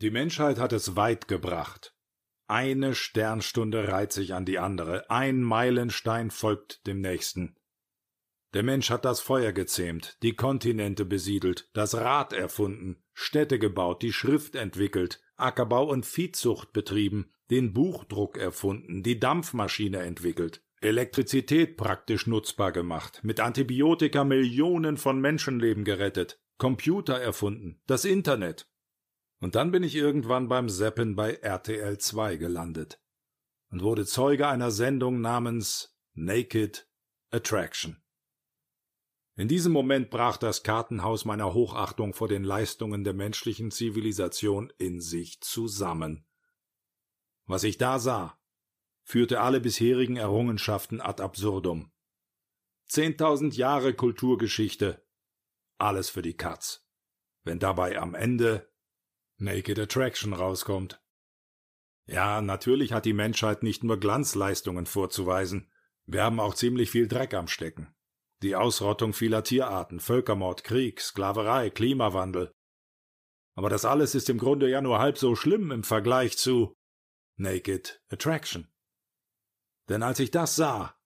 Die Menschheit hat es weit gebracht. Eine Sternstunde reiht sich an die andere, ein Meilenstein folgt dem nächsten. Der Mensch hat das Feuer gezähmt, die Kontinente besiedelt, das Rad erfunden, Städte gebaut, die Schrift entwickelt, Ackerbau und Viehzucht betrieben, den Buchdruck erfunden, die Dampfmaschine entwickelt, Elektrizität praktisch nutzbar gemacht, mit Antibiotika Millionen von Menschenleben gerettet, Computer erfunden, das Internet. Und dann bin ich irgendwann beim Seppen bei RTL 2 gelandet und wurde Zeuge einer Sendung namens Naked Attraction. In diesem Moment brach das Kartenhaus meiner Hochachtung vor den Leistungen der menschlichen Zivilisation in sich zusammen. Was ich da sah, führte alle bisherigen Errungenschaften ad absurdum. Zehntausend Jahre Kulturgeschichte, alles für die Katz. Wenn dabei am Ende Naked Attraction rauskommt. Ja, natürlich hat die Menschheit nicht nur Glanzleistungen vorzuweisen. Wir haben auch ziemlich viel Dreck am Stecken. Die Ausrottung vieler Tierarten, Völkermord, Krieg, Sklaverei, Klimawandel. Aber das alles ist im Grunde ja nur halb so schlimm im Vergleich zu Naked Attraction. Denn als ich das sah,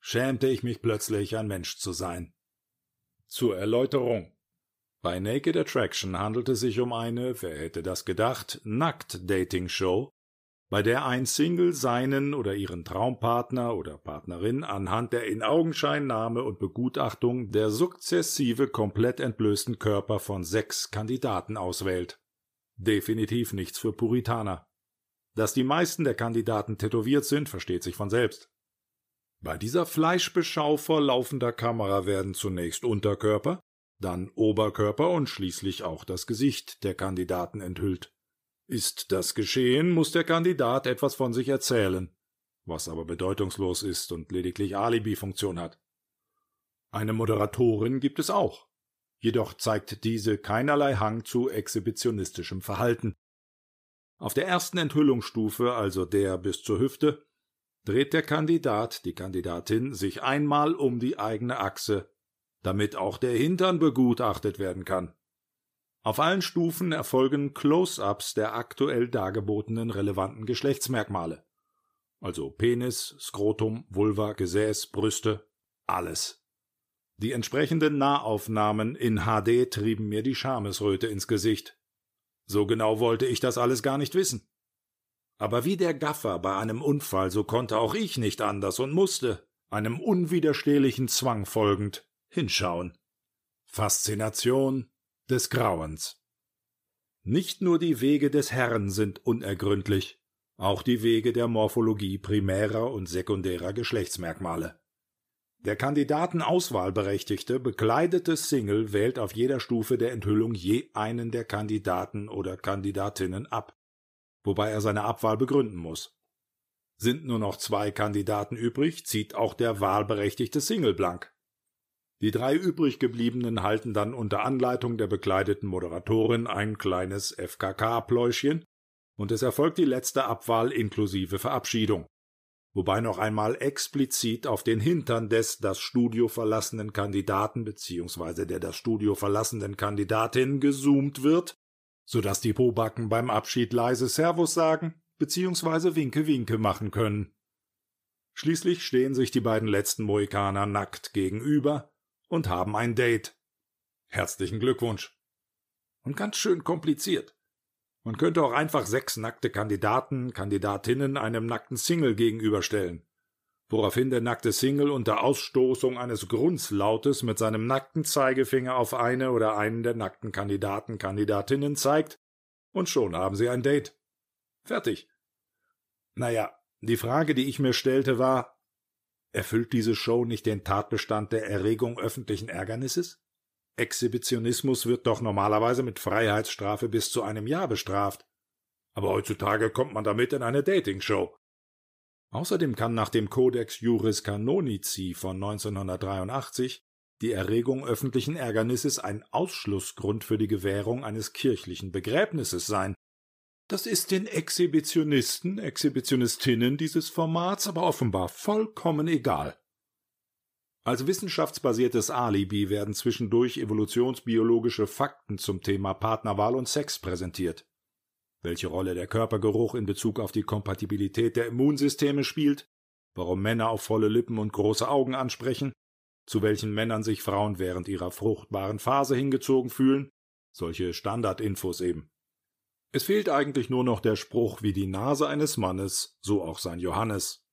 schämte ich mich plötzlich, ein Mensch zu sein. Zur Erläuterung. Bei Naked Attraction handelt es sich um eine, wer hätte das gedacht, Nackt-Dating-Show, bei der ein Single seinen oder ihren Traumpartner oder Partnerin anhand der Inaugenscheinnahme und Begutachtung der sukzessive komplett entblößten Körper von sechs Kandidaten auswählt. Definitiv nichts für Puritaner. Dass die meisten der Kandidaten tätowiert sind, versteht sich von selbst. Bei dieser Fleischbeschau vor laufender Kamera werden zunächst Unterkörper, dann Oberkörper und schließlich auch das Gesicht der Kandidaten enthüllt. Ist das geschehen, muss der Kandidat etwas von sich erzählen, was aber bedeutungslos ist und lediglich Alibi-Funktion hat. Eine Moderatorin gibt es auch, jedoch zeigt diese keinerlei Hang zu exhibitionistischem Verhalten. Auf der ersten Enthüllungsstufe, also der bis zur Hüfte, dreht der Kandidat, die Kandidatin, sich einmal um die eigene Achse, damit auch der Hintern begutachtet werden kann. Auf allen Stufen erfolgen Close-ups der aktuell dargebotenen relevanten Geschlechtsmerkmale. Also Penis, Skrotum, Vulva, Gesäß, Brüste, alles. Die entsprechenden Nahaufnahmen in HD trieben mir die Schamesröte ins Gesicht. So genau wollte ich das alles gar nicht wissen. Aber wie der Gaffer bei einem Unfall, so konnte auch ich nicht anders und musste, einem unwiderstehlichen Zwang folgend, hinschauen. Faszination, des Grauens. Nicht nur die Wege des Herrn sind unergründlich, auch die Wege der Morphologie primärer und sekundärer Geschlechtsmerkmale. Der Kandidatenauswahlberechtigte bekleidete Single wählt auf jeder Stufe der Enthüllung je einen der Kandidaten oder Kandidatinnen ab, wobei er seine Abwahl begründen muss. Sind nur noch zwei Kandidaten übrig, zieht auch der wahlberechtigte Single blank. Die drei übrig gebliebenen halten dann unter Anleitung der bekleideten Moderatorin ein kleines FKK-Pläuschchen und es erfolgt die letzte Abwahl inklusive Verabschiedung. Wobei noch einmal explizit auf den Hintern des das Studio verlassenen Kandidaten bzw. der das Studio verlassenen Kandidatin gezoomt wird, sodass die Pobacken beim Abschied leise Servus sagen bzw. Winke Winke machen können. Schließlich stehen sich die beiden letzten Mohikaner nackt gegenüber und haben ein Date. Herzlichen Glückwunsch. Und ganz schön kompliziert. Man könnte auch einfach sechs nackte Kandidaten, Kandidatinnen einem nackten Single gegenüberstellen, woraufhin der nackte Single unter Ausstoßung eines Grunzlautes mit seinem nackten Zeigefinger auf eine oder einen der nackten Kandidaten, Kandidatinnen zeigt, und schon haben sie ein Date. Fertig. Naja, die Frage, die ich mir stellte, war, Erfüllt diese Show nicht den Tatbestand der Erregung öffentlichen Ärgernisses? Exhibitionismus wird doch normalerweise mit Freiheitsstrafe bis zu einem Jahr bestraft. Aber heutzutage kommt man damit in eine Dating-Show. Außerdem kann nach dem Codex Juris Canonici von 1983 die Erregung öffentlichen Ärgernisses ein Ausschlussgrund für die Gewährung eines kirchlichen Begräbnisses sein. Das ist den Exhibitionisten, Exhibitionistinnen dieses Formats aber offenbar vollkommen egal. Als wissenschaftsbasiertes Alibi werden zwischendurch evolutionsbiologische Fakten zum Thema Partnerwahl und Sex präsentiert. welche Rolle der Körpergeruch in Bezug auf die Kompatibilität der Immunsysteme spielt, warum Männer auf volle Lippen und große Augen ansprechen, zu welchen Männern sich Frauen während ihrer fruchtbaren Phase hingezogen fühlen, solche Standardinfos eben. Es fehlt eigentlich nur noch der Spruch wie die Nase eines Mannes, so auch sein Johannes.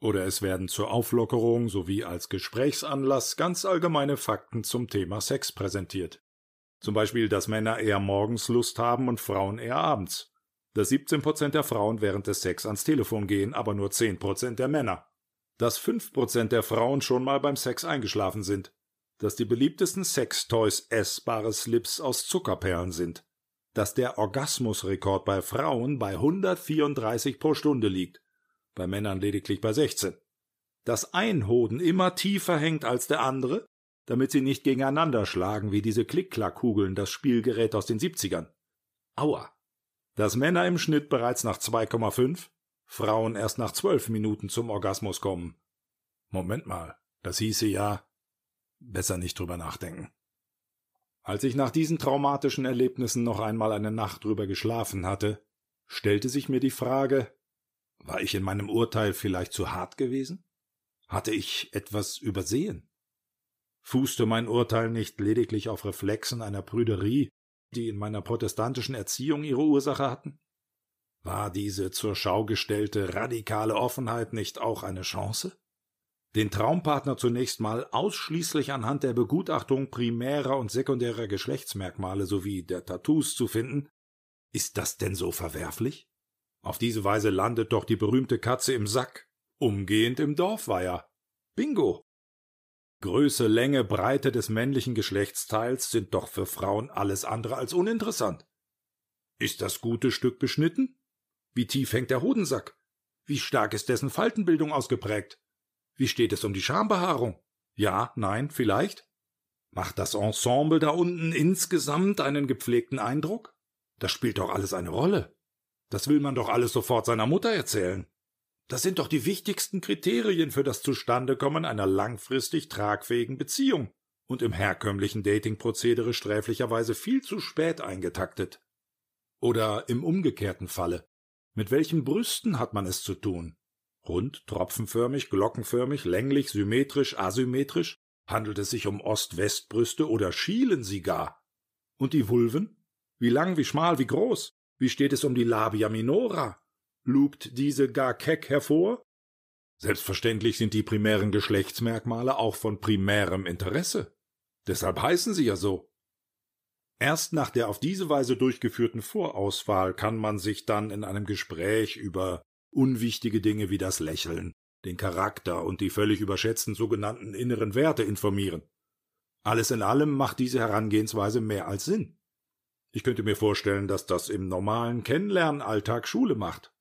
Oder es werden zur Auflockerung sowie als Gesprächsanlass ganz allgemeine Fakten zum Thema Sex präsentiert. Zum Beispiel, dass Männer eher morgens Lust haben und Frauen eher abends. Dass 17 Prozent der Frauen während des Sex ans Telefon gehen, aber nur 10 Prozent der Männer dass 5% der Frauen schon mal beim Sex eingeschlafen sind, dass die beliebtesten Sextoys essbare Slips aus Zuckerperlen sind, dass der Orgasmusrekord bei Frauen bei 134 pro Stunde liegt, bei Männern lediglich bei 16, dass ein Hoden immer tiefer hängt als der andere, damit sie nicht gegeneinander schlagen wie diese Klick-Klack-Kugeln, das Spielgerät aus den 70ern. Aua. Dass Männer im Schnitt bereits nach 2,5, Frauen erst nach zwölf Minuten zum Orgasmus kommen. Moment mal, das hieße ja besser nicht drüber nachdenken. Als ich nach diesen traumatischen Erlebnissen noch einmal eine Nacht drüber geschlafen hatte, stellte sich mir die Frage, war ich in meinem Urteil vielleicht zu hart gewesen? Hatte ich etwas übersehen? Fußte mein Urteil nicht lediglich auf Reflexen einer Prüderie, die in meiner protestantischen Erziehung ihre Ursache hatten? War diese zur Schau gestellte radikale Offenheit nicht auch eine Chance? Den Traumpartner zunächst mal ausschließlich anhand der Begutachtung primärer und sekundärer Geschlechtsmerkmale sowie der Tattoos zu finden, ist das denn so verwerflich? Auf diese Weise landet doch die berühmte Katze im Sack, umgehend im Dorfweiher. Bingo! Größe, Länge, Breite des männlichen Geschlechtsteils sind doch für Frauen alles andere als uninteressant. Ist das gute Stück beschnitten? Wie tief hängt der Hodensack? Wie stark ist dessen Faltenbildung ausgeprägt? Wie steht es um die Schambehaarung? Ja, nein, vielleicht? Macht das Ensemble da unten insgesamt einen gepflegten Eindruck? Das spielt doch alles eine Rolle. Das will man doch alles sofort seiner Mutter erzählen. Das sind doch die wichtigsten Kriterien für das Zustandekommen einer langfristig tragfähigen Beziehung und im herkömmlichen Datingprozedere sträflicherweise viel zu spät eingetaktet. Oder im umgekehrten Falle. Mit welchen Brüsten hat man es zu tun? Rund, tropfenförmig, glockenförmig, länglich, symmetrisch, asymmetrisch? Handelt es sich um Ost-West-Brüste oder schielen sie gar? Und die Vulven? Wie lang, wie schmal, wie groß? Wie steht es um die Labia minora? Lugt diese gar keck hervor? Selbstverständlich sind die primären Geschlechtsmerkmale auch von primärem Interesse. Deshalb heißen sie ja so. Erst nach der auf diese Weise durchgeführten Vorauswahl kann man sich dann in einem Gespräch über unwichtige Dinge wie das Lächeln, den Charakter und die völlig überschätzten sogenannten inneren Werte informieren. Alles in allem macht diese Herangehensweise mehr als Sinn. Ich könnte mir vorstellen, dass das im normalen Kennenlernalltag Schule macht.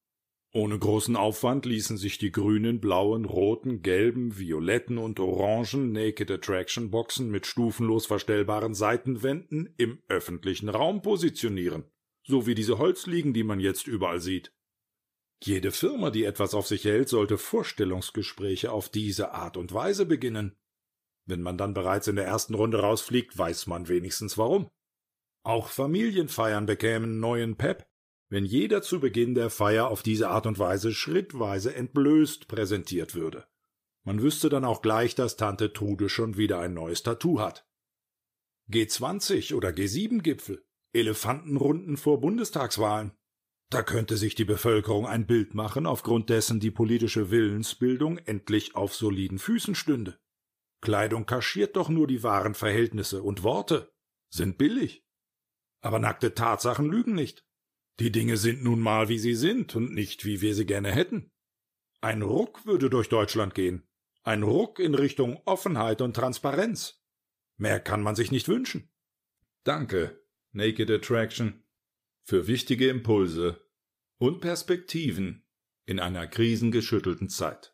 Ohne großen Aufwand ließen sich die grünen, blauen, roten, gelben, violetten und orangen Naked Attraction Boxen mit stufenlos verstellbaren Seitenwänden im öffentlichen Raum positionieren, so wie diese Holzliegen, die man jetzt überall sieht. Jede Firma, die etwas auf sich hält, sollte Vorstellungsgespräche auf diese Art und Weise beginnen. Wenn man dann bereits in der ersten Runde rausfliegt, weiß man wenigstens warum. Auch Familienfeiern bekämen neuen Pep, wenn jeder zu Beginn der Feier auf diese Art und Weise schrittweise entblößt präsentiert würde. Man wüsste dann auch gleich, dass Tante Trude schon wieder ein neues Tattoo hat. G20 oder G7-Gipfel, Elefantenrunden vor Bundestagswahlen. Da könnte sich die Bevölkerung ein Bild machen, aufgrund dessen die politische Willensbildung endlich auf soliden Füßen stünde. Kleidung kaschiert doch nur die wahren Verhältnisse und Worte sind billig. Aber nackte Tatsachen lügen nicht. Die Dinge sind nun mal, wie sie sind und nicht, wie wir sie gerne hätten. Ein Ruck würde durch Deutschland gehen. Ein Ruck in Richtung Offenheit und Transparenz. Mehr kann man sich nicht wünschen. Danke, Naked Attraction, für wichtige Impulse und Perspektiven in einer krisengeschüttelten Zeit.